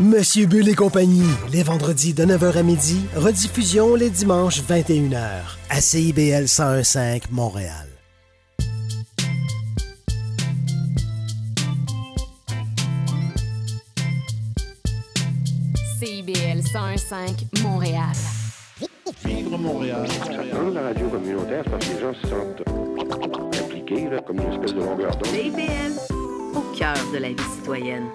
Monsieur Bull et compagnie, les vendredis de 9h à midi, rediffusion les dimanches 21h à CIBL 1015 Montréal. CIBL 1015 Montréal. Vivre Montréal. Dans la radio communautaire, parce que les gens se sentent impliqués, là, comme une espèce de longueur d'onde. CIBL, au cœur de la vie citoyenne.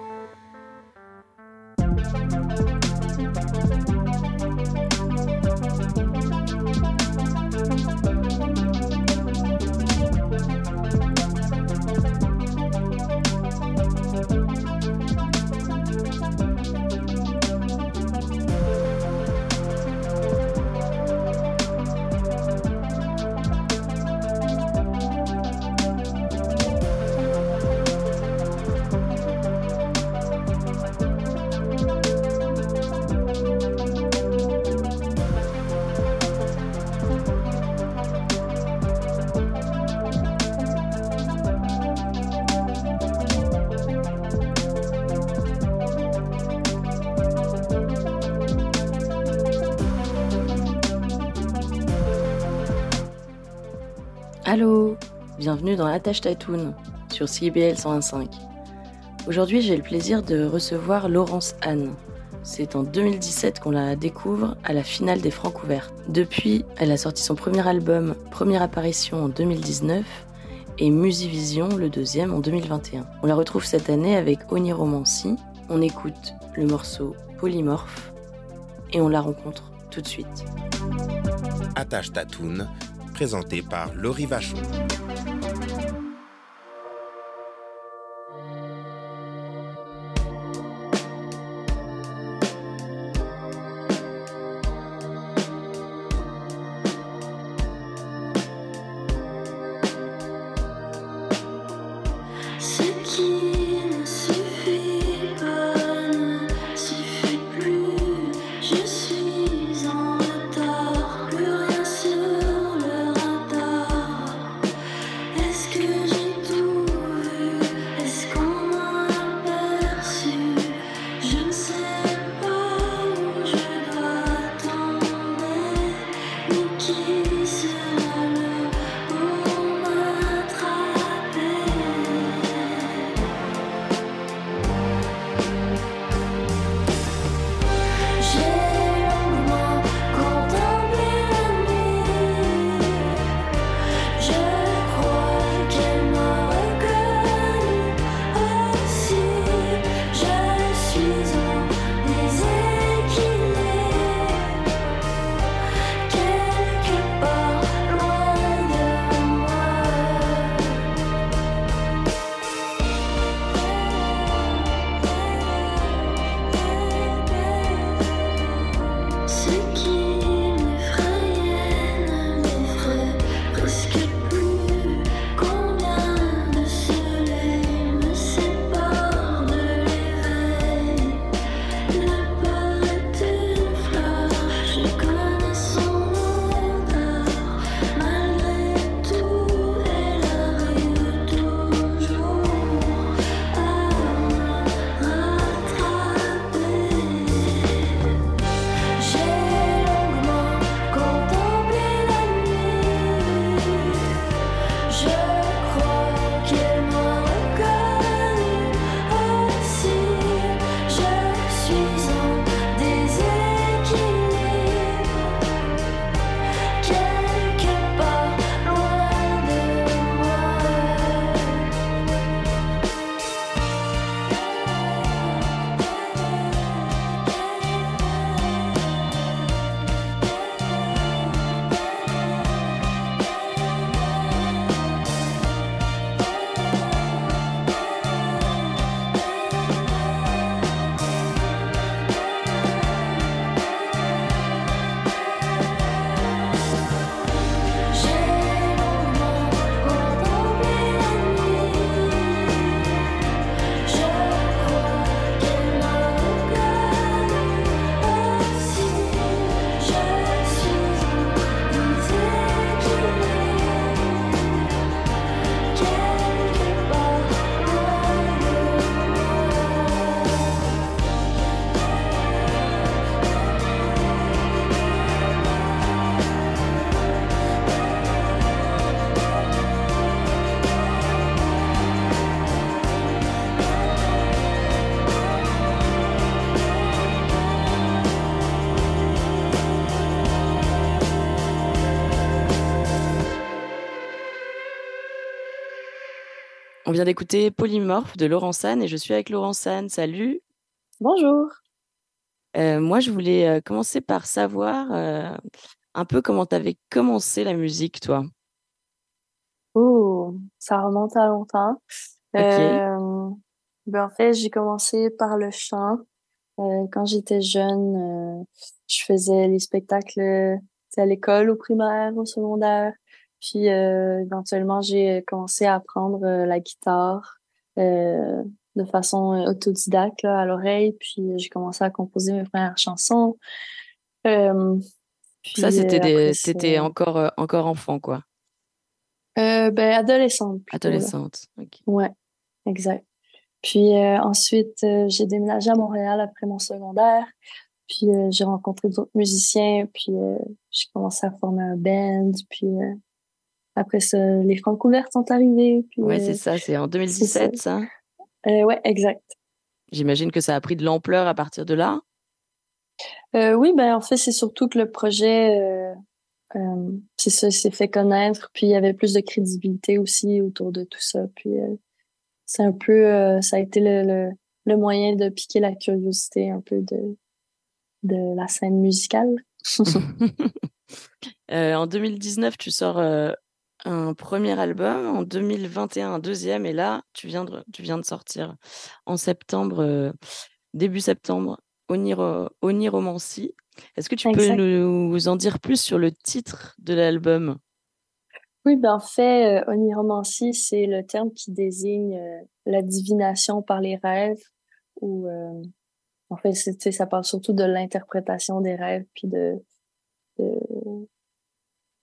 Bienvenue dans Attache Tatoon sur CBL 101.5. Aujourd'hui, j'ai le plaisir de recevoir Laurence Anne. C'est en 2017 qu'on la découvre à la finale des Francs ouvertes. Depuis, elle a sorti son premier album, première apparition en 2019, et Musivision, le deuxième, en 2021. On la retrouve cette année avec Oniromancy. On écoute le morceau Polymorphe et on la rencontre tout de suite. Attache présenté par Laurie Vachon. Vient d'écouter Polymorphe de Laurent San et je suis avec Laurent San. Salut. Bonjour. Euh, moi, je voulais euh, commencer par savoir euh, un peu comment tu avais commencé la musique, toi. Oh, ça remonte à longtemps. Ok. Euh, ben, en fait, j'ai commencé par le chant. Quand j'étais jeune, je faisais les spectacles à l'école, au primaire, au secondaire. Puis euh, éventuellement, j'ai commencé à apprendre euh, la guitare euh, de façon euh, autodidacte là, à l'oreille. Puis euh, j'ai commencé à composer mes premières chansons. Euh, Ça, c'était euh, des... t'étais encore, euh, encore enfant, quoi. euh, ben, adolescente plutôt. Adolescente. Ok. Ouais, exact. Puis euh, ensuite, euh, j'ai déménagé à Montréal après mon secondaire. Puis euh, j'ai rencontré d'autres musiciens. Puis euh, j'ai commencé à former un band. Puis euh, après ça, les Francs ouvertes sont arrivés. Puis, Ouais, euh, c'est ça, c'est en 2017, ça. euh, ouais, exact. J'imagine que ça a pris de l'ampleur à partir de là. Euh, oui, ben en fait, c'est surtout que le projet, euh, euh, c'est ça, s'est fait connaître. Puis il y avait plus de crédibilité aussi autour de tout ça. Puis c'est un peu, ça a été le, le, le moyen de piquer la curiosité un peu de, de la scène musicale. En 2019, tu sors un premier album. En 2021, un deuxième. Et là, tu viens de, tu viens de sortir en septembre, euh, début septembre, Oniro, Oniromancy. Est-ce que tu peux nous en dire plus sur le titre de l'album? Oui, ben en fait, euh, oniromancie, c'est le terme qui désigne euh, la divination par les rêves. Ou en fait, ça parle surtout de l'interprétation des rêves, puis de, de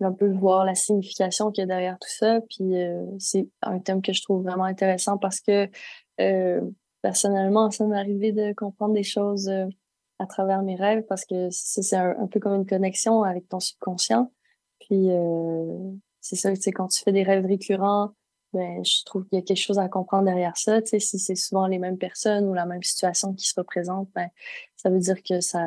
un peu voir la signification qu'il y a derrière tout ça. Puis euh, c'est un thème que je trouve vraiment intéressant parce que euh, personnellement, ça m'est arrivé de comprendre des choses euh, à travers mes rêves parce que c'est, un peu comme une connexion avec ton subconscient. Puis euh, c'est ça, tu sais, quand tu fais des rêves récurrents, ben, je trouve qu'il y a quelque chose à comprendre derrière ça. Tu sais, si c'est souvent les mêmes personnes ou la même situation qui se représente, ben, ça veut dire que ça,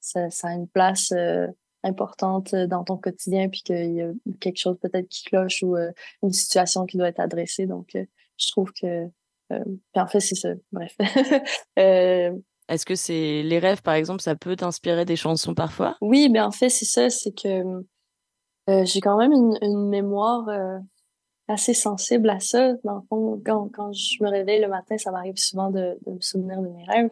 ça, ça a une place euh, importante dans ton quotidien, puis qu'il y a quelque chose peut-être qui cloche ou euh, une situation qui doit être adressée. Donc, euh, je trouve que, euh, en fait, c'est ça. Bref. euh, Est-ce que c'est les rêves, par exemple, ça peut t'inspirer des chansons parfois? Oui, mais en fait, c'est ça, c'est que euh, j'ai quand même une, une mémoire euh, assez sensible à ça. Dans le fond, quand, quand je me réveille le matin, ça m'arrive souvent de, de me souvenir de mes rêves.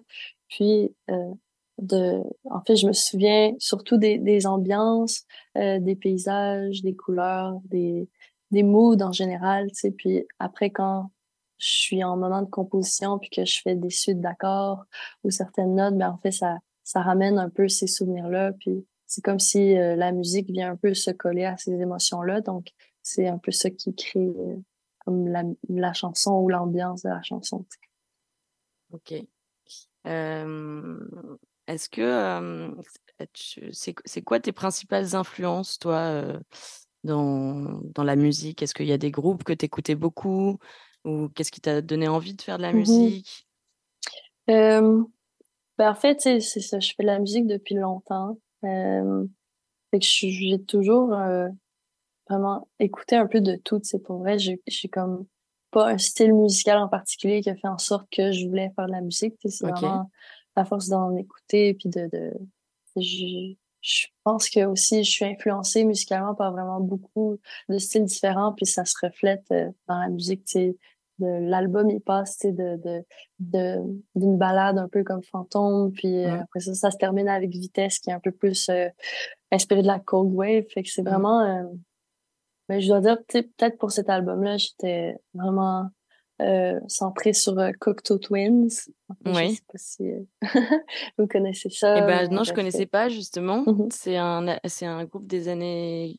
Puis, euh, de, en fait, je me souviens surtout des, des ambiances, euh, des paysages, des couleurs, des, des moods en général, tu sais. Puis après, quand je suis en moment de composition puis que je fais des suites d'accords ou certaines notes, ben en fait, ça, ça ramène un peu ces souvenirs-là. Puis c'est comme si euh, la musique vient un peu se coller à ces émotions-là. Donc, c'est un peu ça qui crée euh, comme la, la chanson ou l'ambiance de la chanson. tu sais. Ok. Est-ce que euh, c'est c'est quoi tes principales influences, toi, euh, dans, dans la musique? Est-ce qu'il y a des groupes que tu écoutais beaucoup? Ou qu'est-ce qui t'a donné envie de faire de la Mhm. musique? Euh, ben en fait, c'est ça. Je fais de la musique depuis longtemps. Fait que j'ai toujours vraiment écouté un peu de tout. C'est pour vrai, j'ai j'ai comme pas un style musical en particulier qui a fait en sorte que je voulais faire de la musique. C'est vraiment à force d'en écouter puis de, de je, je pense que aussi je suis influencée musicalement par vraiment beaucoup de styles différents puis ça se reflète euh, dans la musique. Tu sais, de l'album il passe tu sais, de de de d'une balade un peu comme fantôme puis euh, Ouais. après ça ça se termine avec vitesse qui est un peu plus euh, inspiré de la cold wave fait que c'est vraiment euh, mais je dois dire tu sais, peut-être pour cet album là j'étais vraiment euh, centrée sur euh, Cocteau Twins Oui. je sais pas si euh, vous connaissez ça Eh ben, mais non, je bref, connaissais pas, justement. Mhm. C'est un, c'est un groupe des années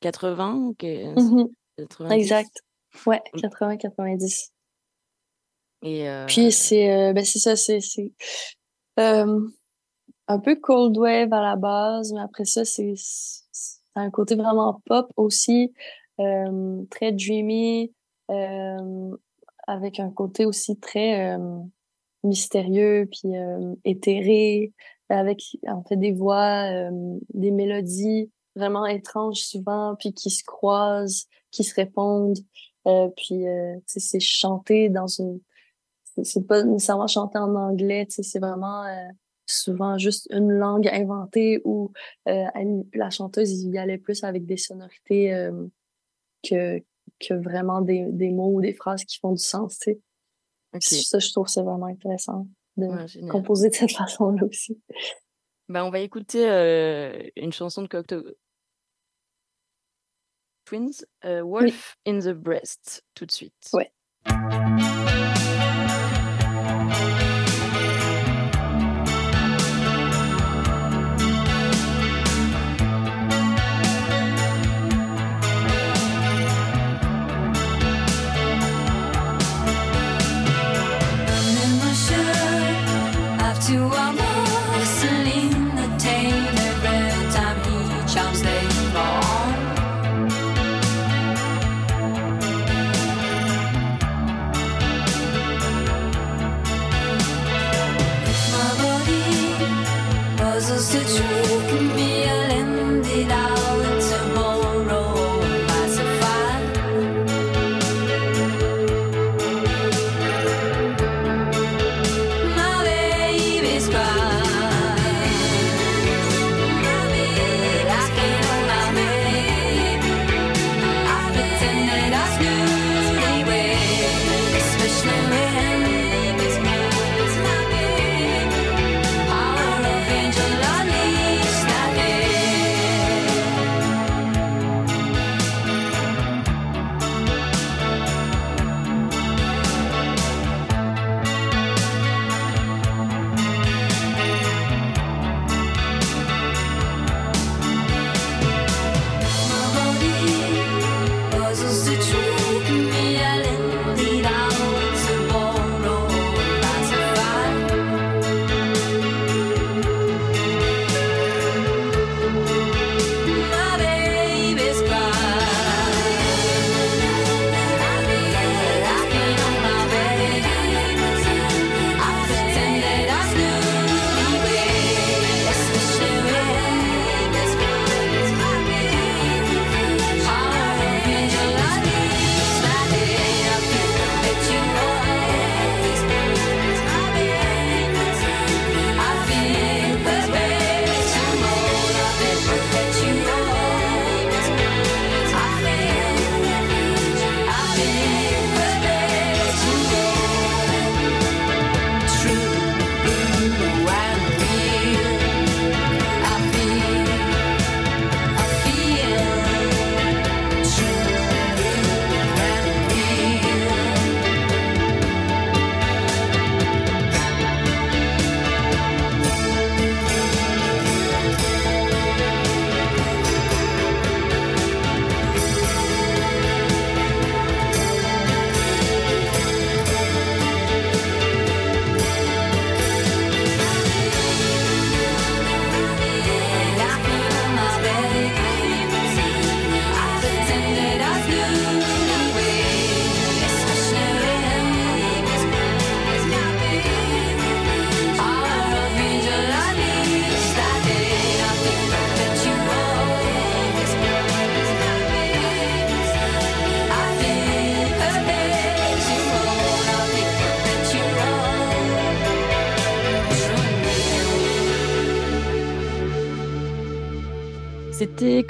80 ou que- Mhm. 90? exact ouais Mm. 80 90 Et euh, Puis c'est euh, ben c'est ça, c'est c'est euh, un peu cold wave à la base, mais après ça c'est un côté vraiment pop aussi, euh, très dreamy, euh, avec un côté aussi très euh, mystérieux puis euh, éthéré, avec en fait des voix, euh, des mélodies vraiment étranges souvent, puis qui se croisent, qui se répondent. Puis, c'est chanté dans une... C'est pas nécessairement chanté en anglais, c'est vraiment euh, souvent juste une langue inventée où euh, la chanteuse y allait plus avec des sonorités euh, que, que vraiment des, des mots ou des phrases qui font du sens, tu sais. Ça, je trouve c'est vraiment intéressant de Ouais, composer de cette façon-là aussi. Bah, on va écouter euh, une chanson de Cocteau Twins, euh, Wolf in the Breast, tout de suite. Ouais.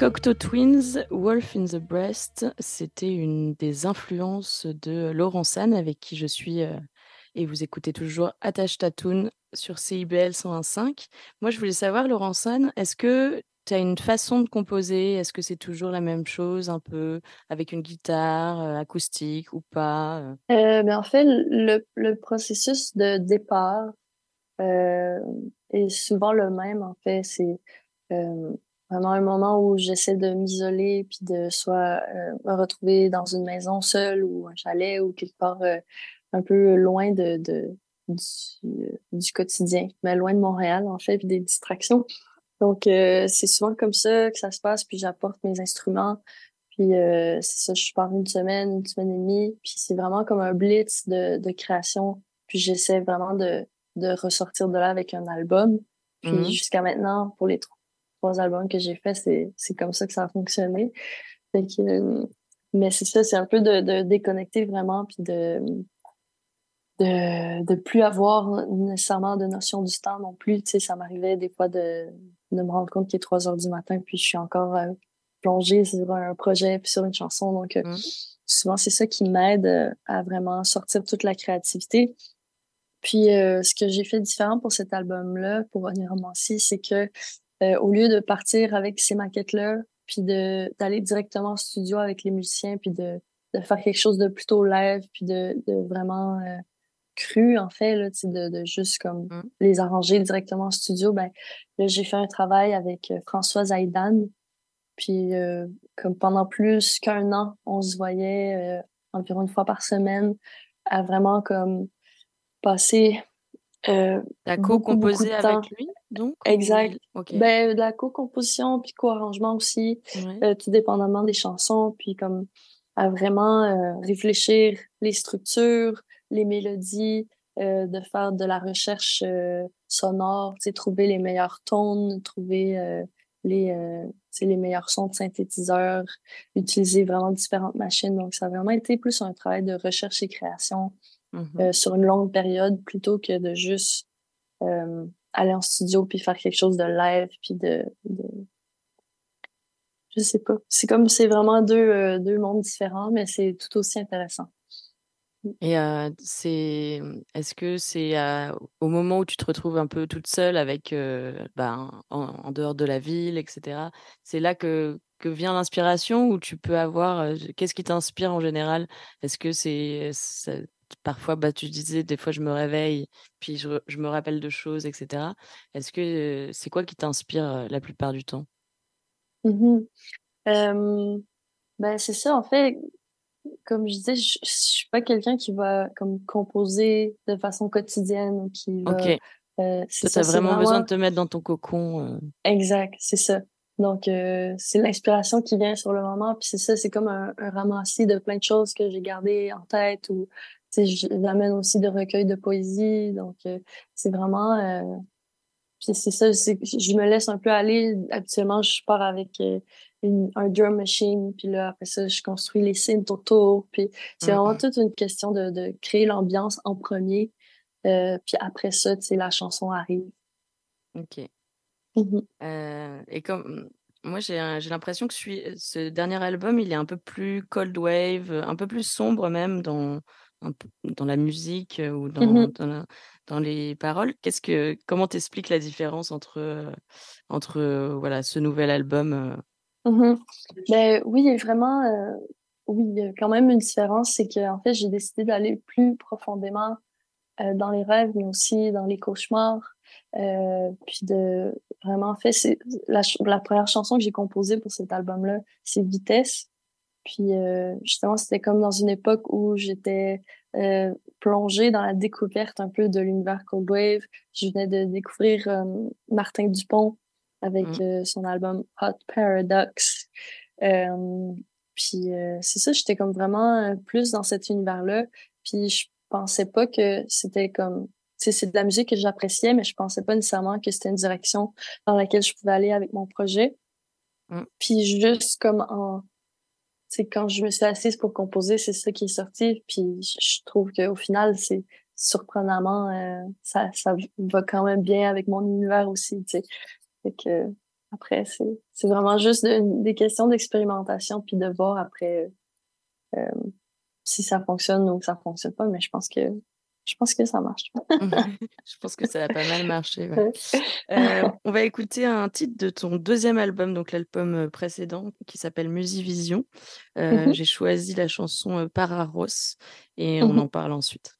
Cocteau Twins, Wolf in the Breast. C'était une des influences de Laurent San, avec qui je suis, euh, et vous écoutez toujours Attache Tatoon sur CIBL 101.5. Moi, je voulais savoir, Laurent San, est-ce que tu as une façon de composer? Est-ce que c'est toujours la même chose, un peu avec une guitare euh, acoustique ou pas euh? Euh, ben, en fait, le, processus de départ est souvent le même. En fait, c'est vraiment un moment où j'essaie de m'isoler puis de soit euh, me retrouver dans une maison seule ou un chalet ou quelque part euh, un peu loin de, de du, du quotidien, mais loin de Montréal en fait puis des distractions. Donc euh, c'est souvent comme ça que ça se passe puis j'apporte mes instruments puis euh, c'est ça, je pars une semaine, une semaine et demie, puis c'est vraiment comme un blitz de, de création. Puis j'essaie vraiment de, de ressortir de là avec un album. Puis Mhm. jusqu'à maintenant, pour les tro- trois albums que j'ai faits, c'est, comme ça que ça a fonctionné. Fait que, euh, mais c'est ça, c'est un peu de, de déconnecter vraiment, puis de, de, de plus avoir nécessairement de notion du temps non plus. Tu sais, ça m'arrivait des fois de, de me rendre compte qu'il est 3 heures du matin, puis je suis encore euh, plongée sur un projet, puis sur une chanson. Donc, euh, Mm. souvent, c'est ça qui m'aide euh, à vraiment sortir toute la créativité. Puis, ce que j'ai fait différent pour cet album-là, pour Honey Romancy, c'est que euh, au lieu de partir avec ces maquettes-là, puis d'aller directement en studio avec les musiciens, puis de, de faire quelque chose de plutôt live, puis de, de vraiment euh, cru, en fait, là, de, de juste comme Mm. les arranger directement en studio, ben là, j'ai fait un travail avec euh, Françoise Aïdan. Puis, euh, comme pendant plus qu'un an, on se voyait environ une fois par semaine à vraiment comme passer euh, T'as beaucoup, beaucoup co-composé de avec lui, donc Exact. Ok. Ben, la co-composition puis co-arrangement aussi, Ouais. euh, tout dépendamment des chansons, puis comme à vraiment euh, réfléchir les structures, les mélodies, euh, de faire de la recherche euh, sonore, trouver les meilleurs tons, trouver euh, les, euh, les meilleurs sons de synthétiseurs, utiliser vraiment différentes machines. Donc, ça a vraiment été plus un travail de recherche et création Mhm. euh, sur une longue période plutôt que de juste euh, aller en studio puis faire quelque chose de live puis de, de... je sais pas c'est comme c'est vraiment deux euh, deux mondes différents mais c'est tout aussi intéressant Et euh, c'est, est-ce que c'est euh, au moment où tu te retrouves un peu toute seule avec, ben, en, en dehors de la ville, etc. C'est là que, que vient l'inspiration ou tu peux avoir, qu'est-ce qui t'inspire en général? Est-ce que c'est, parfois, bah, tu disais, des fois je me réveille, puis je, me rappelle de choses, etc. Est-ce que c'est quoi qui t'inspire la plupart du temps? Euh, ben c'est ça en fait comme je disais je, je suis pas quelqu'un qui va comme composer de façon quotidienne qui va Ok. euh, ça c'est vraiment besoin de te mettre dans ton cocon. euh. Exact, c'est ça. Donc, euh, c'est l'inspiration qui vient sur le moment. Puis c'est ça, c'est comme un, un ramassis de plein de choses que j'ai gardées en tête ou, j'amène aussi de recueils de poésie. Donc, euh, c'est vraiment... euh, puis c'est ça, je me laisse un peu aller. Habituellement, je pars avec euh, une, un drum machine. Puis là, après ça, je construis les synths autour. Puis c'est vraiment Mhm. toute une question de, de créer l'ambiance en premier. Puis après ça, tu sais, la chanson arrive. Ok. Euh, et comme moi, j'ai l'impression que ce dernier album, il est un peu plus cold wave, un peu plus sombre même dans, un peu- dans la musique ou dans, Mhm. dans, la- dans les paroles. Qu'est-ce que, comment t'expliques la différence entre, entre voilà, ce nouvel album Mhm. Ben oui, vraiment, euh, oui, il y a quand même une différence, c'est que en fait, j'ai décidé d'aller plus profondément euh, dans les rêves, mais aussi dans les cauchemars, euh, puis de vraiment, en fait, c'est la, la première chanson que j'ai composée pour cet album-là, c'est Vitesse. Puis euh, justement, c'était comme dans une époque où j'étais euh, plongée dans la découverte un peu de l'univers Cold Wave. Je venais de découvrir euh, Martin Dupont avec Mhm. euh, son album Hot Paradox. Euh, puis euh, c'est ça, j'étais comme vraiment plus dans cet univers-là. Puis je pensais pas que c'était comme... C'est de la musique que j'appréciais, mais je pensais pas nécessairement que c'était une direction dans laquelle je pouvais aller avec mon projet. Mm. Puis juste comme en... Sais, quand je me suis assise pour composer, c'est ça qui est sorti. Puis je trouve qu'au final, c'est surprenamment... euh, ça, ça va quand même bien avec mon univers aussi, tu sais. Fait que après, c'est c'est vraiment juste de- des questions d'expérimentation puis de voir après euh, si ça fonctionne ou que ça fonctionne pas. Mais je pense que je pense que ça marche. Je pense que ça a pas mal marché. ouais. Euh, on va écouter un titre de ton deuxième album, donc l'album euh, précédent, qui s'appelle Musivision. Euh, Mhm. J'ai choisi la chanson Pararos et on Mhm. en parle ensuite.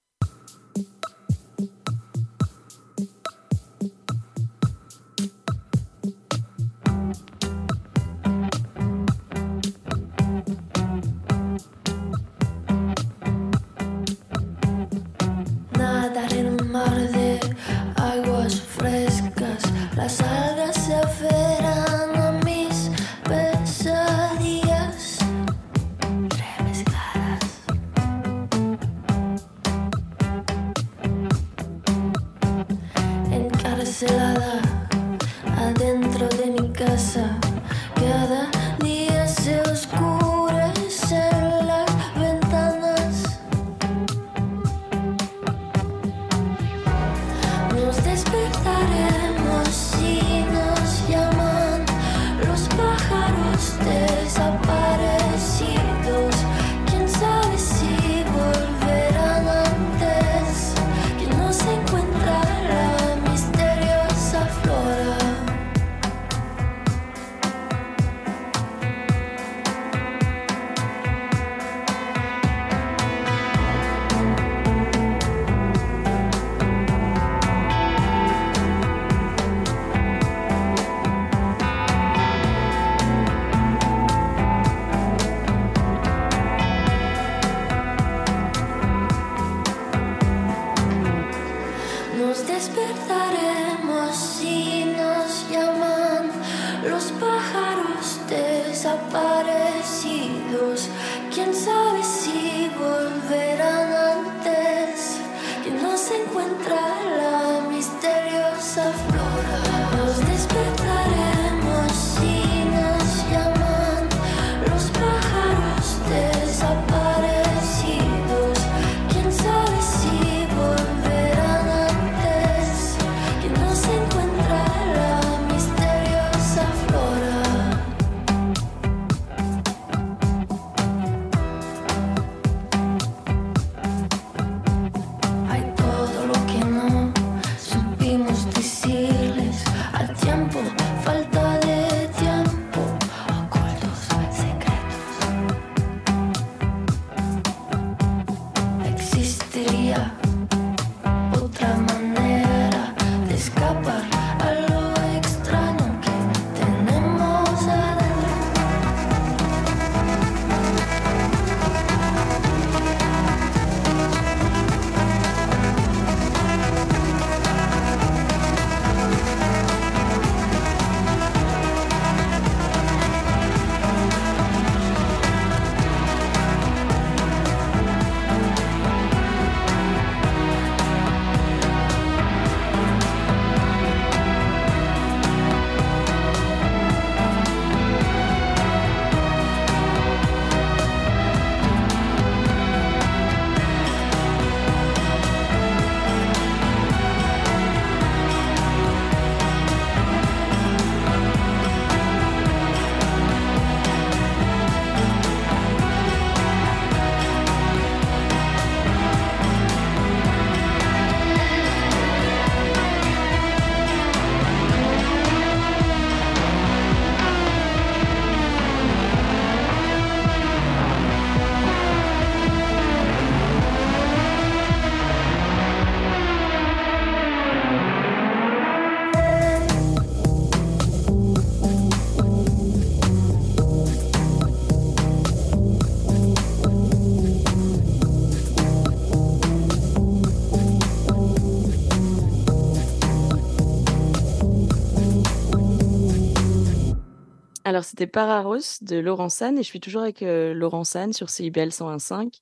Alors, c'était Pararos de Laurent San et je suis toujours avec euh, Laurent San sur CIBL 101.5.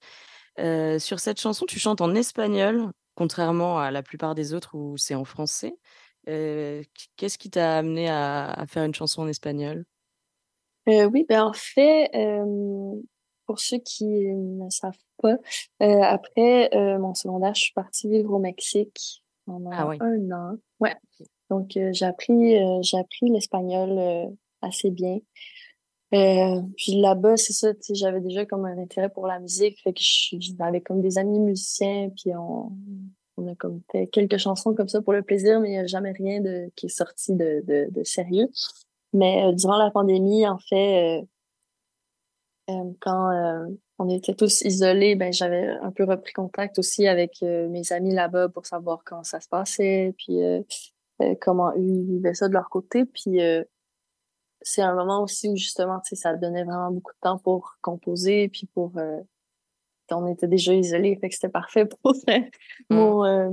Euh, sur cette chanson, tu chantes en espagnol, contrairement à la plupart des autres où c'est en français. Euh, Qu'est-ce qui t'a amené à, à faire une chanson en espagnol? Euh, oui, ben en fait, euh, pour ceux qui ne savent pas, après mon secondaire, je suis partie vivre au Mexique pendant Ah oui. un an. Ouais. Donc j'ai appris appris l'espagnol assez bien. Euh, puis là-bas, c'est ça, j'avais déjà comme un intérêt pour la musique, fait que j'avais comme des amis musiciens, puis on, on a comme fait quelques chansons comme ça pour le plaisir, mais il n'y a jamais rien de, qui est sorti de, de, sérieux. Mais euh, durant la pandémie, en fait, euh, quand on était tous isolés, ben j'avais un peu repris contact aussi avec mes amis là-bas pour savoir comment ça se passait, puis comment eux ils vivaient ça de leur côté. Puis c'est un moment aussi où justement, tu sais, ça donnait vraiment beaucoup de temps pour composer, puis pour euh, on était déjà isolés, fait que c'était parfait pour euh, mon euh,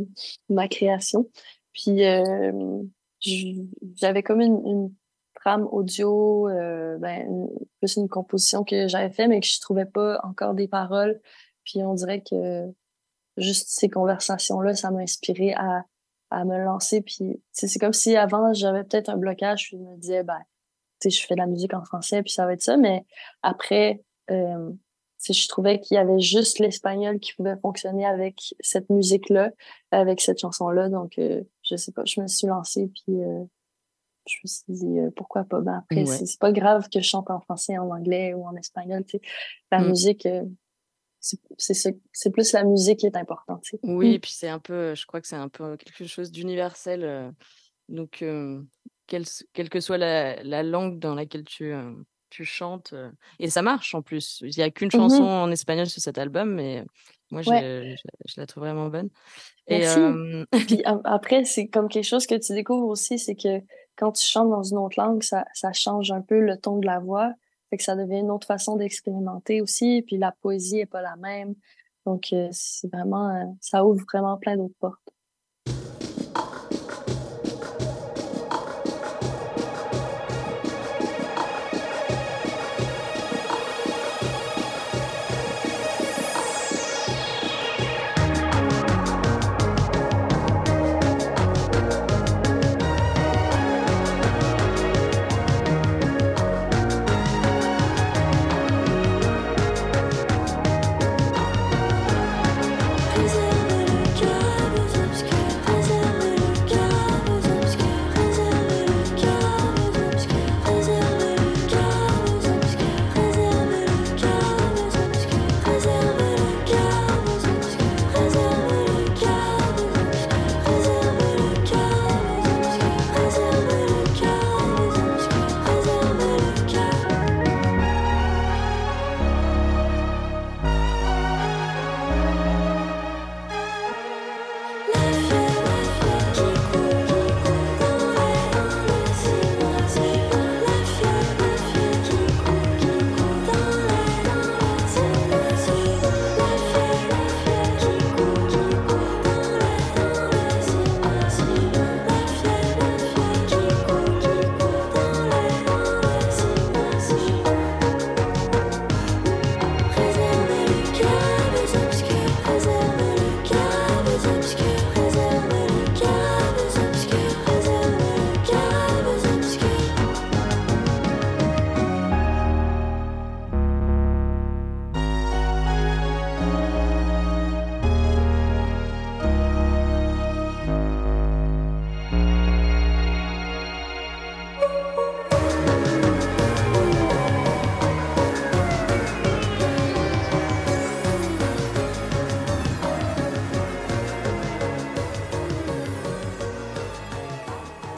ma création. Puis euh, j'avais comme une, une trame audio, euh, ben, une- plus une composition que j'avais fait, mais que je trouvais pas encore des paroles. Puis on dirait que juste ces conversations-là, ça m'a inspiré à, à me lancer. Puis c'est comme si avant, j'avais peut-être un blocage, puis je me disais, ben, je fais de la musique en français, puis ça va être ça. Mais après, euh, je trouvais qu'il y avait juste l'espagnol qui pouvait fonctionner avec cette musique-là, avec cette chanson-là. Donc, euh, je sais pas, je me suis lancée, puis euh, je me suis dit, euh, pourquoi pas? Ben après, Ouais. c'est pas grave que je chante en français, en anglais ou en espagnol. Tu sais. La Mm. musique, euh, c'est c'est ça- c'est plus la musique qui est importante. Oui, Mm. et puis c'est un peu, je crois que c'est un peu quelque chose d'universel. euh, donc, euh, quelle, quelle que soit la, la langue dans laquelle tu, euh, tu chantes, euh, et ça marche en plus. Il n'y a qu'une chanson Mhm. en espagnol sur cet album, mais moi, je, Ouais. je- je la trouve vraiment bonne. Et, Merci. euh, Puis après, c'est comme quelque chose que tu découvres aussi, c'est que quand tu chantes dans une autre langue, ça, ça change un peu le ton de la voix. Fait que ça devient une autre façon d'expérimenter aussi. Puis la poésie est pas la même. Donc, c'est vraiment, ça ouvre vraiment plein d'autres portes.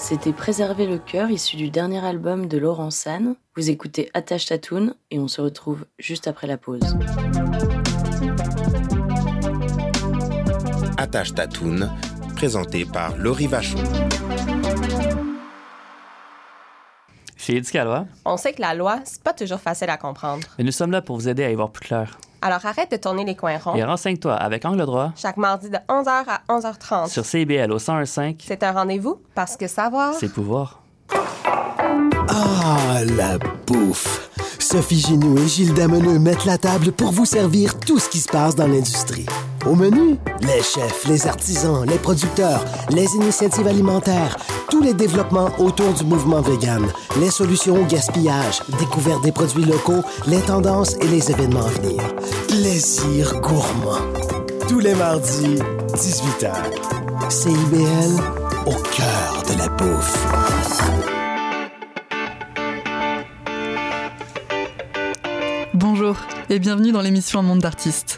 C'était Préserver le cœur, issu du dernier album de Laurent San. Vous écoutez Attache Tatoune et on se retrouve juste après la pause. Attache Tatoune, présenté par Laurie Vachon. Chez Éducalois, On sait que la loi, c'est pas toujours facile à comprendre. et nous sommes là pour vous aider à y voir plus clair. Alors arrête de tourner les coins ronds. Et renseigne-toi avec Angle droit Chaque mardi de 11h à 11h30. sur CBL au 101.5, C'est un rendez-vous parce que savoir. c'est pouvoir. Ah, la bouffe! Sophie Ginou et Gilles Dameneux mettent la table pour vous servir tout ce qui se passe dans l'industrie. Au menu, les chefs, les artisans, les producteurs, les initiatives alimentaires, tous les développements autour du mouvement vegan, les solutions au gaspillage, découverte des produits locaux, les tendances et les événements à venir. Plaisir gourmand. Tous les mardis, 18h. CIBL, au cœur de la bouffe. Bonjour et bienvenue dans l'émission Un monde d'artistes.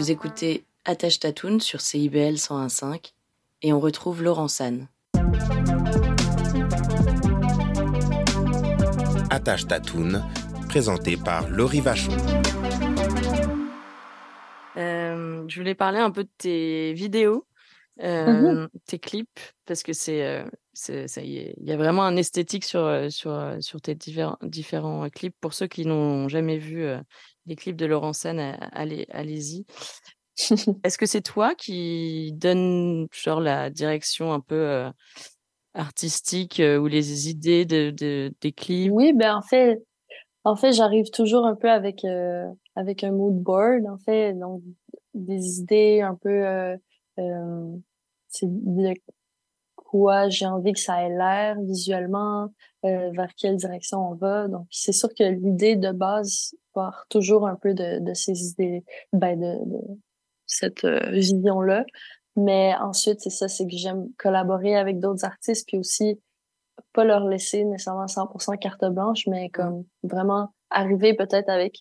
Vous écoutez Attache Tatoune sur CIBL 101.5 et on retrouve Laurent San. Attache Tatoune, présenté par Laurie Vachon. Euh, je voulais parler un peu de tes vidéos, euh, tes clips, parce que c'est, euh, c'est- ça y est, il y a vraiment un esthétique sur, sur, sur tes différents, différents clips. Pour ceux qui n'ont jamais vu euh, les clips de Laurent San, euh, allez, allez-y. Est-ce que c'est toi qui donne genre la direction un peu euh, artistique euh, ou les idées de, de- des clips? Oui, ben en fait, en fait, j'arrive toujours un peu avec euh, avec un mood board, en fait, donc des idées un peu c'est de quoi j'ai envie que ça ait l'air visuellement, euh, vers quelle direction on va. Donc c'est sûr que l'idée de base part toujours un peu de, de ces idées, ben de, de cette euh, vision-là. Mais ensuite, c'est ça, c'est que j'aime collaborer avec d'autres artistes, puis aussi pas leur laisser nécessairement 100% carte blanche, mais comme vraiment arriver peut-être avec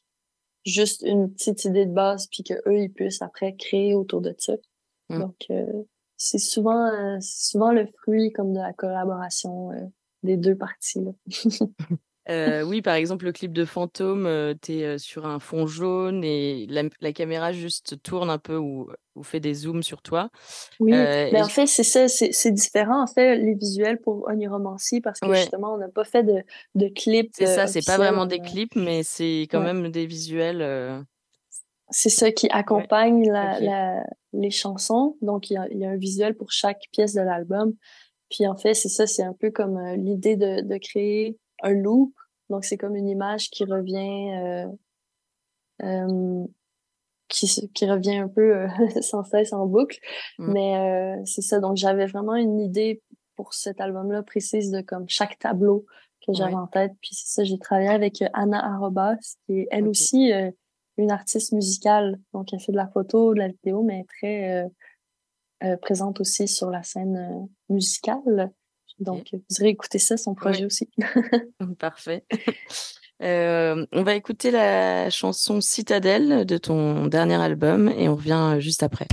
juste une petite idée de base, puis que eux ils puissent après créer autour de ça. Mm. Donc euh, c'est souvent euh, souvent le fruit comme de la collaboration euh, des deux parties. Là. Euh, oui, par exemple, le clip de Fantôme, euh, t'es euh, sur un fond jaune et la, la caméra juste tourne un peu ou, ou fait des zooms sur toi. Oui, mais et en je- fait, c'est ça, c'est différent, en fait, les visuels pour Oniromancy, parce que Ouais. justement, on n'a pas fait de, de clips. C'est ça, c'est pas vraiment des clips, mais c'est quand Ouais. même des visuels. C'est ça qui accompagne la, les chansons. Donc, il y a, il y a un visuel pour chaque pièce de l'album. Puis, en fait, c'est ça, c'est un peu comme euh, l'idée de, de créer un loop. Donc, c'est comme une image qui revient, euh, euh, qui, revient un peu euh, sans cesse en boucle. Mm. Mais euh, c'est ça. Donc, j'avais vraiment une idée pour cet album-là précise de comme chaque tableau que j'avais Ouais. en tête. Puis, c'est ça, j'ai travaillé avec Anna Arobas, qui est elle aussi une artiste musicale. Donc, elle fait de la photo, de la vidéo, mais très euh, présente aussi sur la scène euh, musicale. Donc, vous irez écouter ça, son projet aussi. Parfait. Euh, on va écouter la chanson Citadelle de ton dernier album et on revient euh, juste après.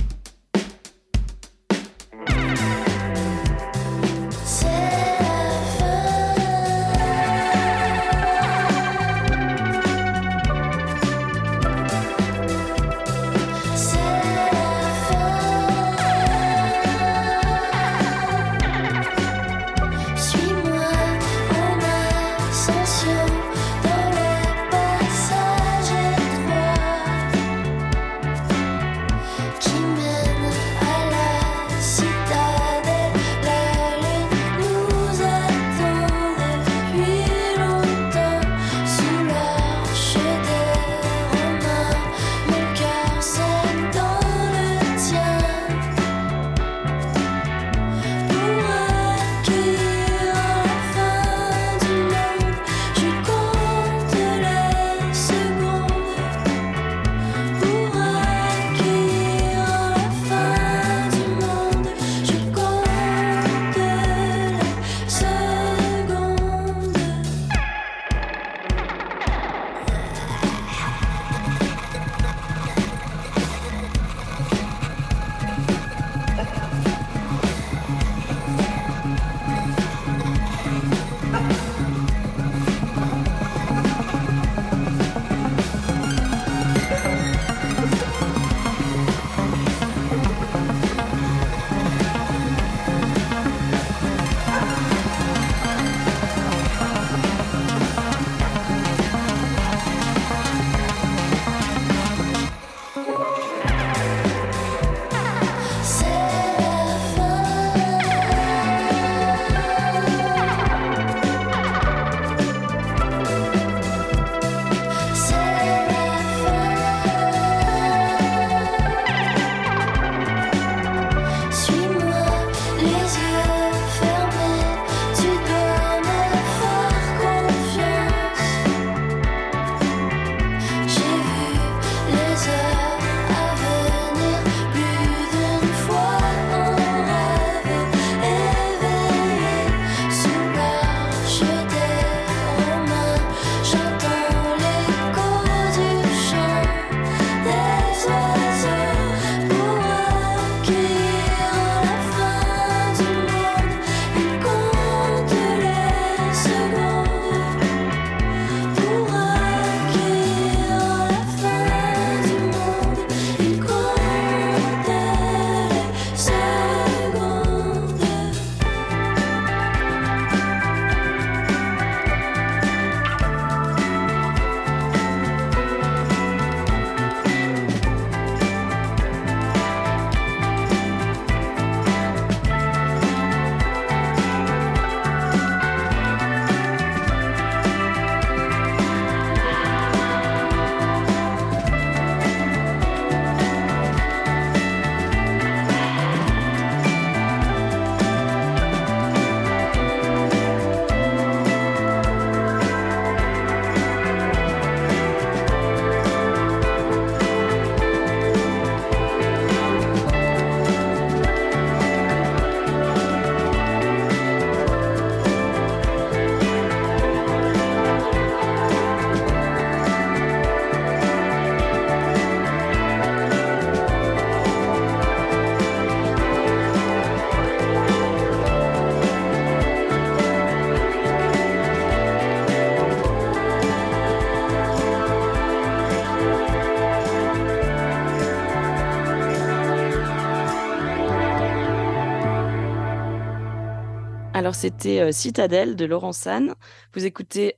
Alors, c'était euh, Citadelle de Laurent San. Vous écoutez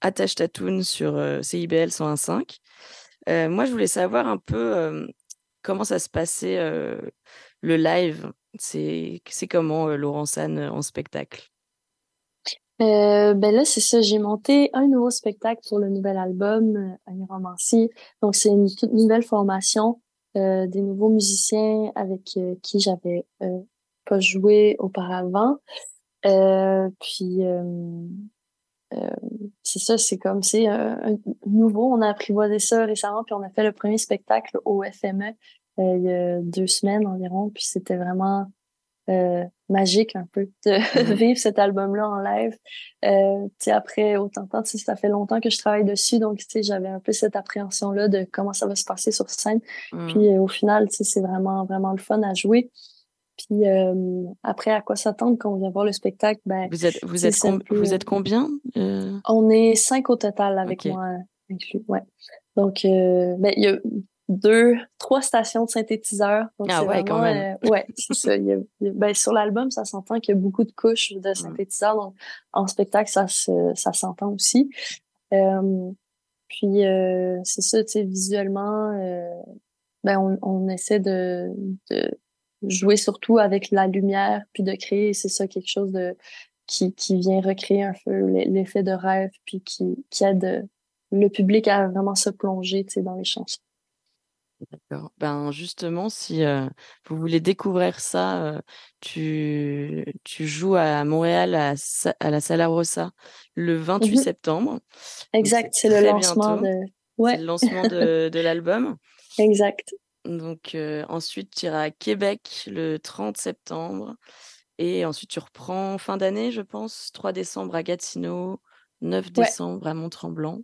Attache Tatoune sur euh, CIBL 101.5. Euh, moi, je voulais savoir un peu comment ça se passait le live. C'est comment Laurent San en spectacle? Ben là, c'est ça. J'ai monté un nouveau spectacle pour le nouvel album, Un romancier. Donc, c'est une toute nouvelle formation, des nouveaux musiciens avec qui j'avais pas joué auparavant. Euh, puis, euh, euh, c'est ça, c'est comme, c'est un nouveau. On a apprivoisé ça récemment, puis on a fait le premier spectacle au FME euh, il y a deux semaines environ. Puis c'était vraiment euh, magique un peu de vivre cet album-là en live. Euh, tu sais, après autant de temps, tu sais, ça fait longtemps que je travaille dessus, donc tu sais, j'avais un peu cette appréhension-là de comment ça va se passer sur scène. Mm. Puis euh, au final, tu sais, c'est vraiment vraiment le fun à jouer. Puis euh, après, à quoi s'attendre quand on vient voir le spectacle? Ben, Vous êtes, vous êtes, com- vous êtes combien euh, on est cinq au total avec moi inclus. Ouais. Donc, euh, ben, il y a deux, trois stations de synthétiseurs. Donc, Ah c'est ouais, quand même. euh, ouais, c'est ça. Y a- il y a- ben, sur l'album, ça s'entend qu'il y a beaucoup de couches de synthétiseurs. Donc, en spectacle, ça se, ça s'entend aussi. Euh, puis, euh, c'est ça, tu sais, visuellement, euh, ben, on, on essaie de, de jouer surtout avec la lumière, puis de créer, c'est ça, quelque chose de qui, qui vient recréer un peu l'e- l'effet de rêve, puis qui, qui aide euh, le public à vraiment se plonger, dans les chansons. D'accord. Ben justement, si euh, vous voulez découvrir ça, euh, tu, tu joues à Montréal à, à la Sala Rossa le 28 Mhm. septembre. Exact, c'est le de... Ouais, le lancement de, de l'album. exact. Donc euh, ensuite, tu iras à Québec le 30 septembre. Et ensuite, tu reprends fin d'année, je pense, 3 décembre à Gatineau, 9 Ouais. décembre à Mont-Tremblant.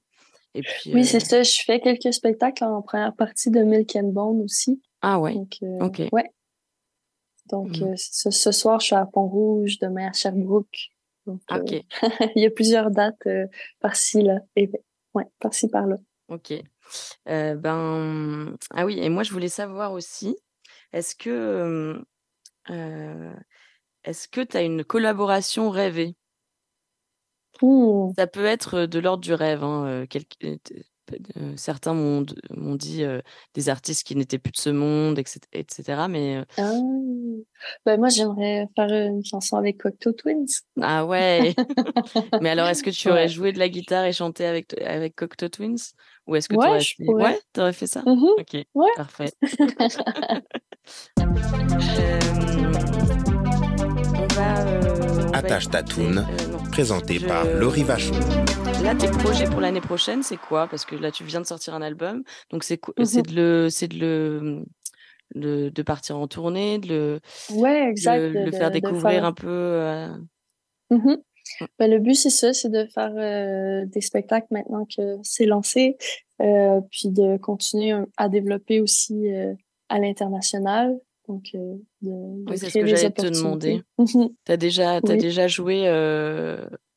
Et puis, Oui, euh, c'est ça. Je fais quelques spectacles en première partie de Milk and Bone aussi. Ah ouais, Donc, euh, ok. ouais. Donc, ça. ce soir, je suis à Pont-Rouge, demain à Sherbrooke. Donc, Ok, il y a plusieurs dates par-ci, là. Et, ouais, par-ci, par-là. ok. Euh, ben, ah oui, et moi, je voulais savoir aussi, est-ce que euh, est-ce que tu as une collaboration rêvée? Ça peut être de l'ordre du rêve. Hein, certains m'ont m'ont dit euh, des artistes qui n'étaient plus de ce monde, etc. etc., mais Ah. Ben, moi, j'aimerais faire une chanson avec Cocteau Twins. ah ouais. Mais alors, est-ce que tu aurais Ouais. joué de la guitare et chanté avec avec Cocteau Twins, ou est-ce que tu Ouais, aurais je fait... Ouais, t'aurais fait ça? Mhm. Ok, Ouais. parfait. Euh, on va, euh, on va Attache écouter, Tatoune, euh, présenté Je- par Laurie Vachon. Là, tes projets pour l'année prochaine, c'est quoi? Parce que là, tu viens de sortir un album, donc c'est Mhm. c'est de le, c'est de le, de partir en tournée, de le, Ouais, de exact. le, de- le de- faire de découvrir faire- un peu. euh, Mhm. Ben, le but, c'est ça, c'est de faire euh, des spectacles maintenant que c'est lancé, euh, puis de continuer euh, à développer aussi euh, à l'international. Donc, de, de Oui, c'est ce que j'allais te demander. Mhm. T'as déjà, Oui. déjà joué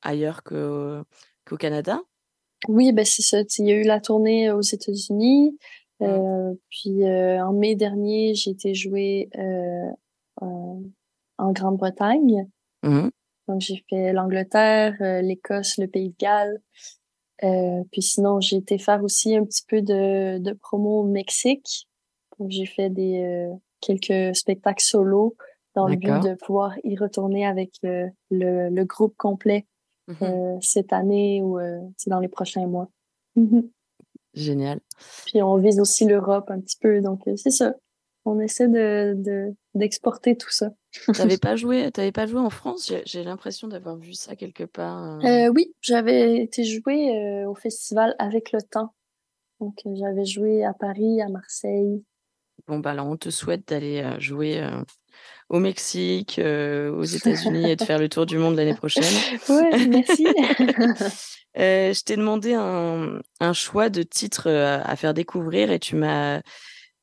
ailleurs qu'au Canada? Oui, ben c'est ça. tu Il y a eu la tournée aux États-Unis. Mm. euh, puis en mai dernier, j'ai été jouer en, Grande-Bretagne. Mhm. Donc j'ai fait l'Angleterre, euh, l'Écosse, le Pays de Galles. Euh, puis sinon, j'ai été faire aussi un petit peu de, de promo au Mexique. Donc j'ai fait des euh, quelques spectacles solo dans le but de pouvoir y retourner avec euh, le, le groupe complet Mhm. euh, cette année ou euh, dans les prochains mois. Génial. Puis on vise aussi l'Europe un petit peu, donc c'est ça. On essaie de de- d'exporter tout ça. T'avais pas joué, t'avais pas joué en France? J'ai, l'impression d'avoir vu ça quelque part. euh. Euh, oui, j'avais été jouer euh, au festival avec le temps. Donc j'avais joué à Paris, à Marseille. Bon, bah alors, on te souhaite d'aller jouer au Mexique, aux États-Unis et de faire le tour du monde l'année prochaine. Ouais, merci. Je t'ai demandé un, un choix de titre euh, à faire découvrir et tu m'as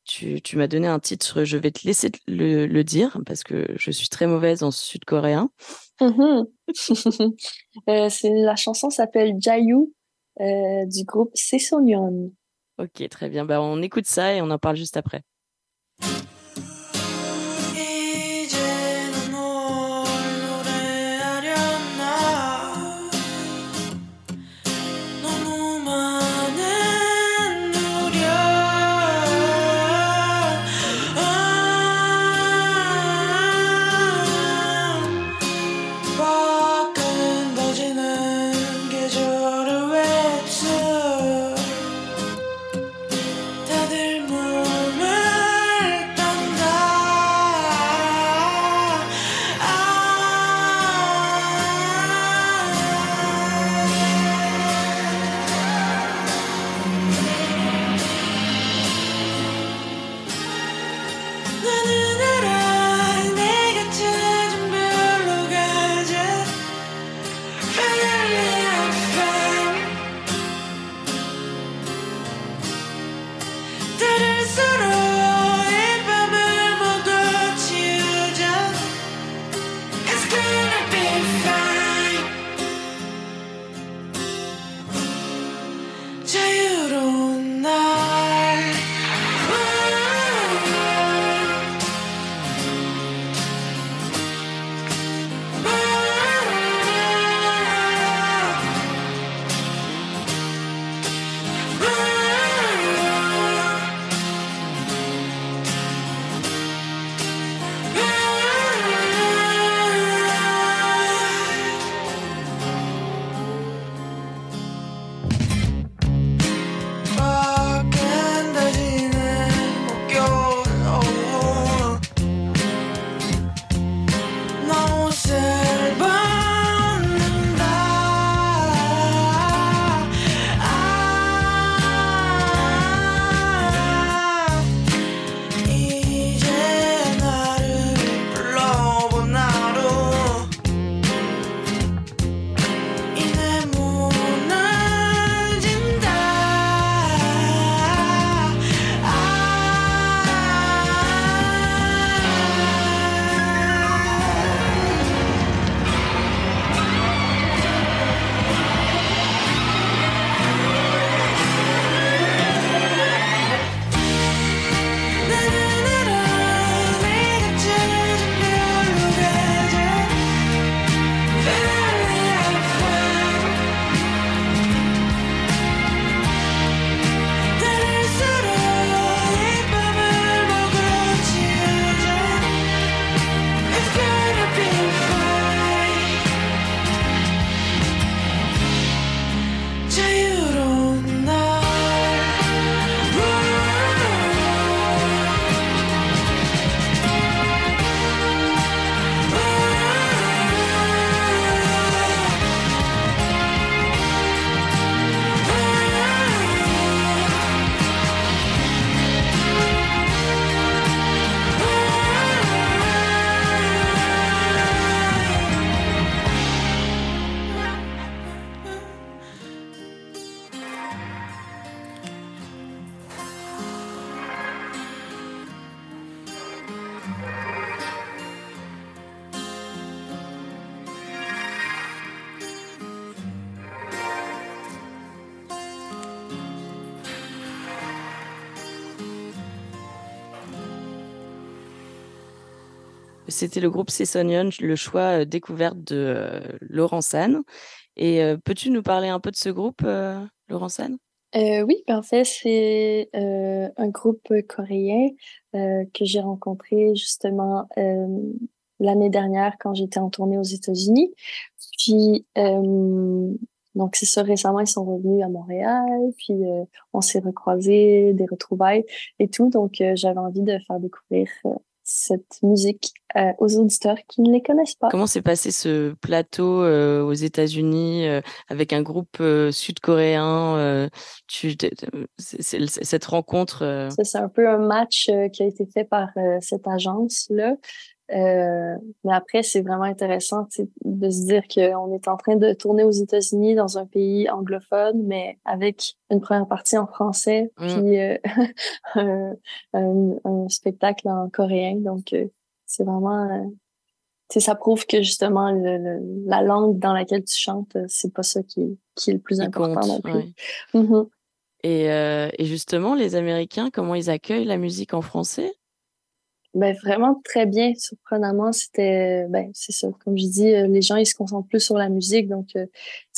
tu, tu m'as donné un titre, je vais te laisser le, le dire parce que je suis très mauvaise en sud-coréen. Mhm. Euh, la chanson s'appelle Jayu euh, du groupe Sesonyeon. Ok, très bien. Bah, on écoute ça et on en parle juste après. C'était le groupe Cessonion, le choix euh, découverte de euh, Laurent San. Et euh, peux-tu nous parler un peu de ce groupe, Laurent San oui, ben, en fait, c'est un groupe coréen que j'ai rencontré justement l'année dernière quand j'étais en tournée aux États-Unis. Puis, donc c'est ça, récemment, ils sont revenus à Montréal, puis on s'est recroisés, des retrouvailles et tout. Donc, j'avais envie de faire découvrir cette musique euh, aux auditeurs qui ne les connaissent pas. Comment s'est passé ce plateau euh, aux États-Unis euh, avec un groupe sud-coréen Cette rencontre c'est un peu un match qui a été fait par cette agence-là. Euh, mais après, c'est vraiment intéressant de se dire qu'on est en train de tourner aux États-Unis dans un pays anglophone, mais avec une première partie en français, Mm. puis euh, un, un- un spectacle en coréen. Donc, euh, c'est vraiment... ça prouve que justement, le, le- la langue dans laquelle tu chantes, c'est pas ça qui, qui est le plus important compte, non plus. ouais. Mhm. et, et justement, les Américains, comment ils accueillent la musique en français? Ben, vraiment très bien, surprenamment, c'était, ben, c'est ça, comme je dis, euh, les gens, ils se concentrent plus sur la musique, donc, euh,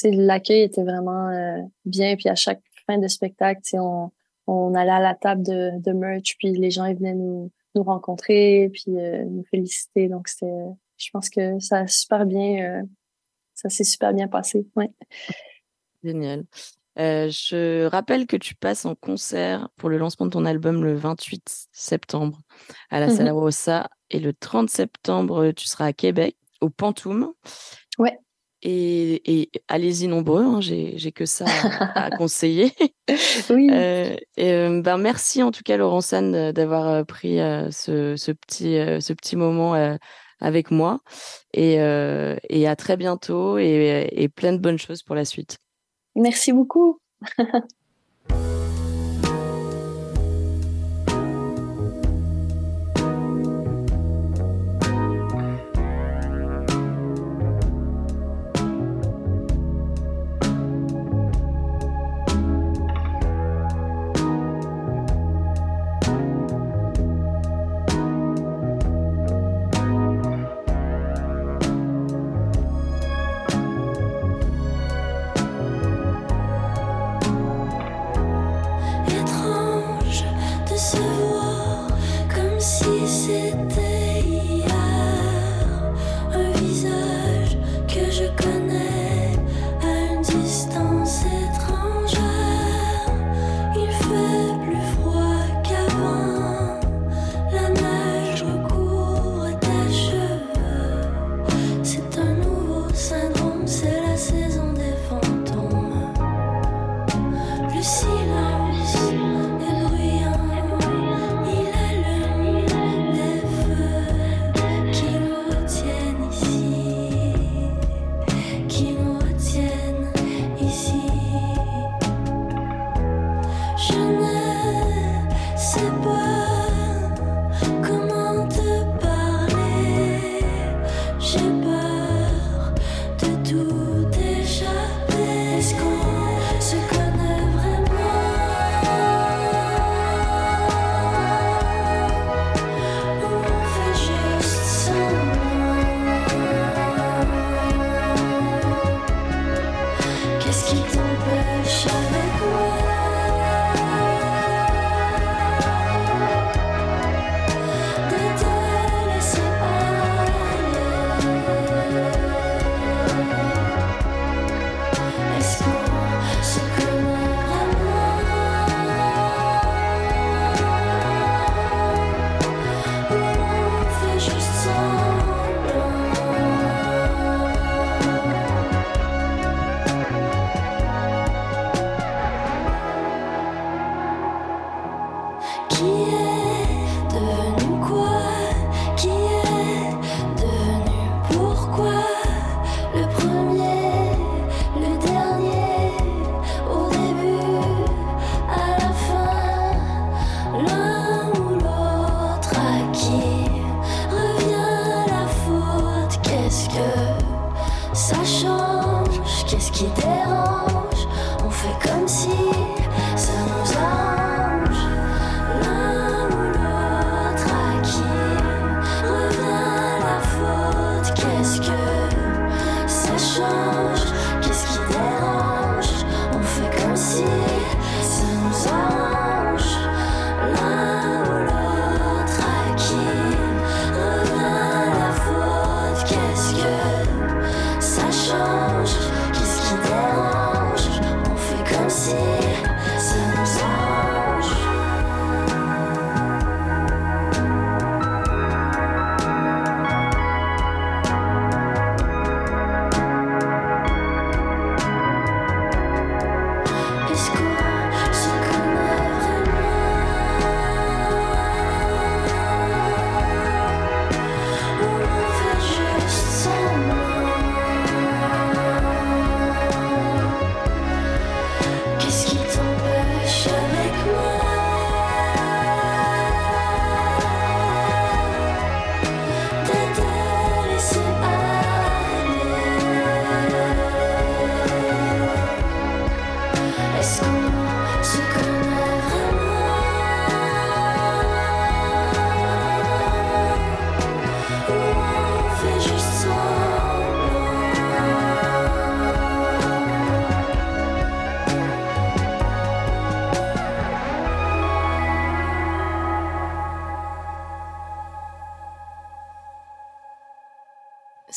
l'accueil était vraiment euh, bien, puis à chaque fin de spectacle, on, on allait à la table de, de merch, puis les gens, ils venaient nous, nous rencontrer, puis euh, nous féliciter, donc c'était, je pense que ça a super bien, euh, ça s'est super bien passé, ouais. Génial. Euh, je rappelle que tu passes en concert pour le lancement de ton album le 28 septembre à la Sala. Rossa et le 30 septembre, tu seras à Québec, au Pantoum. Ouais. Et, et allez-y nombreux, hein, j'ai que ça à, à conseiller. Oui. Euh, et, euh, ben merci en tout cas euh, d'avoir pris euh, ce, ce petit ce petit moment avec moi et, et à très bientôt et, et plein de bonnes choses pour la suite. Merci beaucoup.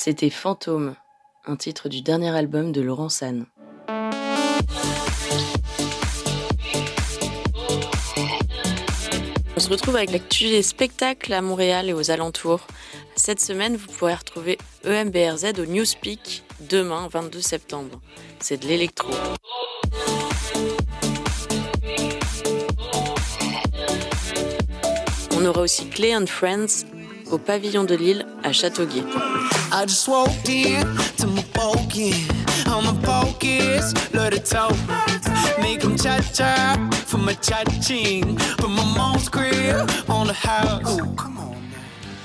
C'était Fantôme, un titre du dernier album de Laurent San. On se retrouve avec l'actu des spectacles à Montréal et aux alentours. Cette semaine, vous pourrez retrouver EMBRZ au Newspeak demain, 22 septembre. C'est de l'électro. On aura aussi Clay and Friends au pavillon de Lille à Châteauguay. I just walked in to my poking. I'm a focus, love to talk. Make 'em cha cha for my cha ching. Put my mom's crib on the house.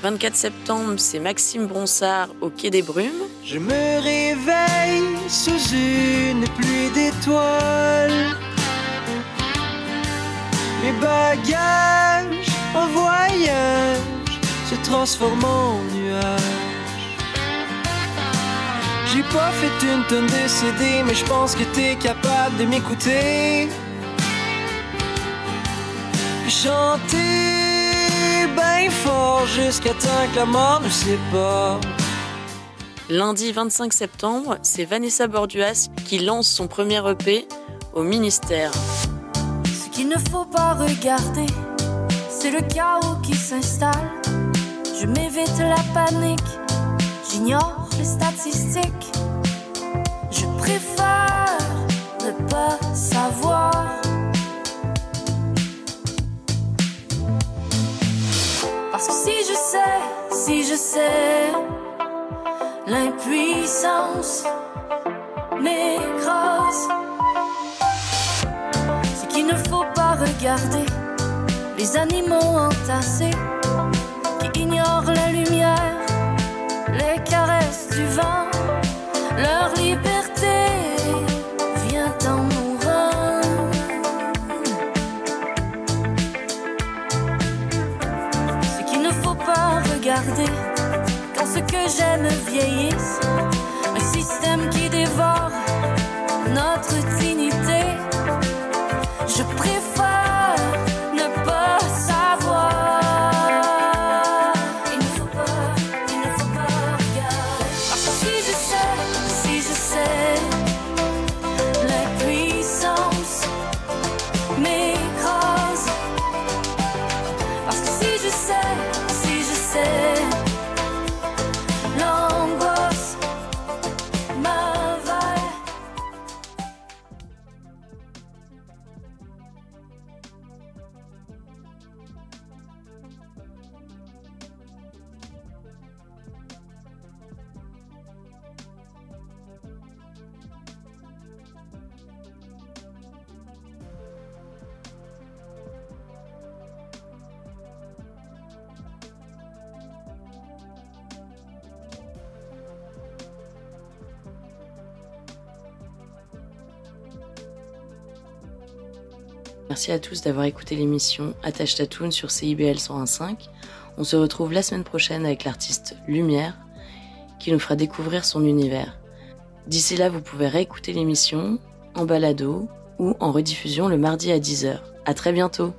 24 septembre, c'est Maxime Bronsard au Quai des Brumes. Je me réveille sous une pluie d'étoiles. Mes bagages en voyage se transforment en nuages. J'ai pas fait une tonne de CD, mais je pense que t'es capable de m'écouter. Chanter ben fort jusqu'à temps que la mort nous sépare. Lundi 25 septembre, c'est Vanessa Borduas qui lance son premier EP au ministère. Ce qu'il ne faut pas regarder, c'est le chaos qui s'installe. Je m'évite la panique, j'ignore les statistiques. Je préfère ne pas savoir. Parce que si je sais, si je sais, l'impuissance m'écrase. C'est qu'il ne faut pas regarder les animaux entassés ignorent la lumière, les caresses du vent, leur liberté vient en mourant. C'est qu'il ne faut pas regarder quand ce que j'aime vieillisse, un système qui dévore notre dignité. Merci à tous d'avoir écouté l'émission Attache Tatoon sur CIBL 101.5. On se retrouve la semaine prochaine avec l'artiste Lumière qui nous fera découvrir son univers. D'ici là, vous pouvez réécouter l'émission en balado ou en rediffusion le mardi à 10h. À très bientôt!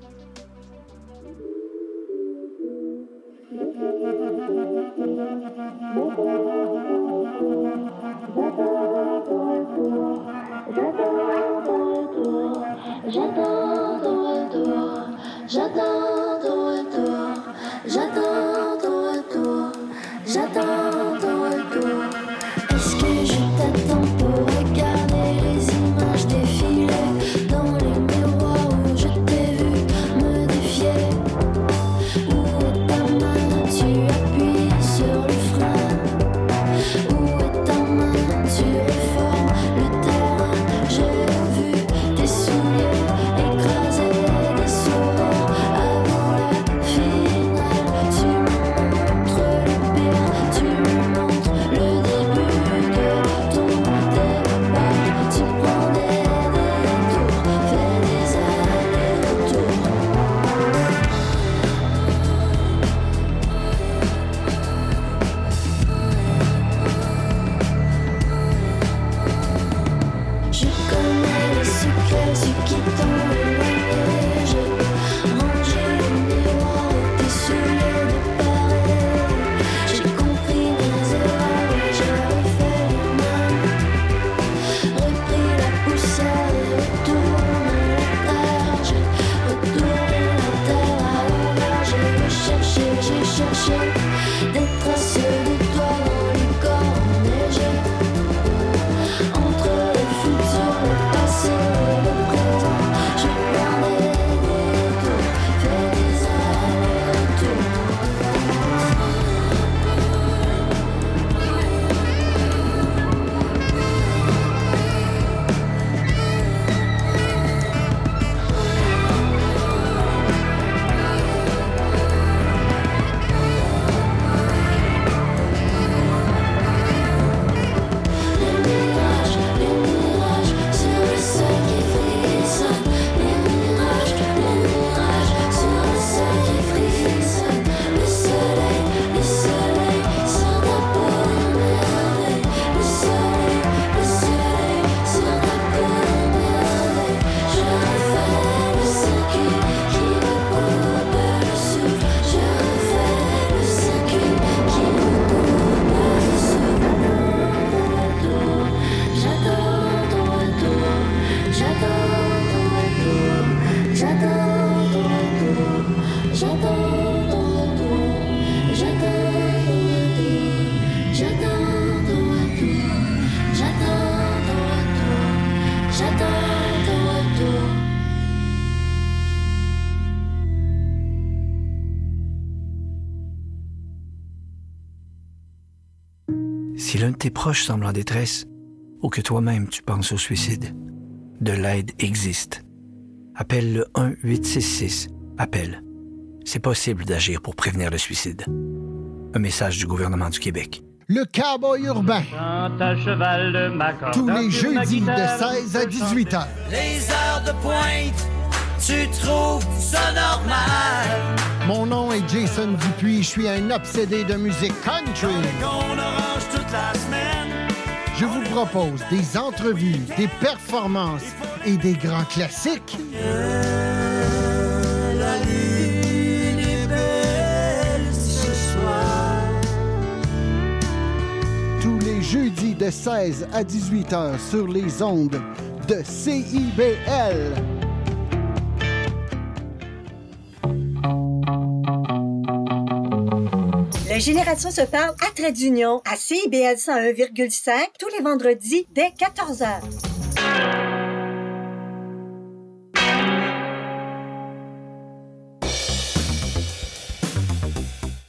Proches semble en détresse, ou que toi-même tu penses au suicide, de l'aide existe. Appelle le 1-866. Appelle. C'est possible d'agir pour prévenir le suicide. Un message du gouvernement du Québec. Le cowboy urbain. à cheval de Tous les jeudis de guitare, 16 à 18 heures. Les heures de pointe, tu trouves ça normal? Mon nom est Jason Dupuis, je suis un obsédé de musique country. On orange toute la semaine. Propose des entrevues, des performances et des grands classiques. La lune est belle ce soir. Tous les jeudis de 16 à 18 heures sur les ondes de CIBL. La génération se parle à Trait d'Union à CIBL 101,5 tous les vendredis dès 14h.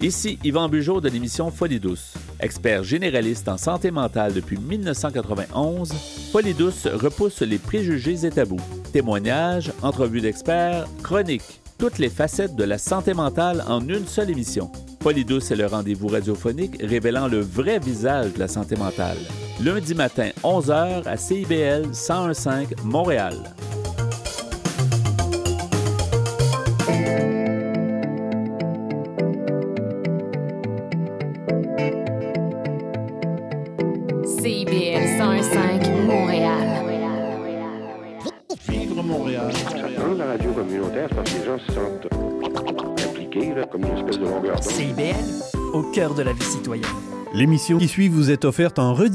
Ici Yvan Bugeaud de l'émission Folie douce. Expert généraliste en santé mentale depuis 1991, Folie douce repousse les préjugés et tabous. Témoignages, entrevues d'experts, chroniques, toutes les facettes de la santé mentale en une seule émission. Folie douce est le rendez-vous radiophonique révélant le vrai visage de la santé mentale. Lundi matin, 11h à CIBL 1015 Montréal. CIBL 105 Montréal. Vivre Montréal. Dans la radio communautaire, parce que les gens se sentent impliqués, là, comme une espèce de longueur d'onde. CIBL, au cœur de la vie citoyenne. L'émission qui suit vous est offerte en rediffusion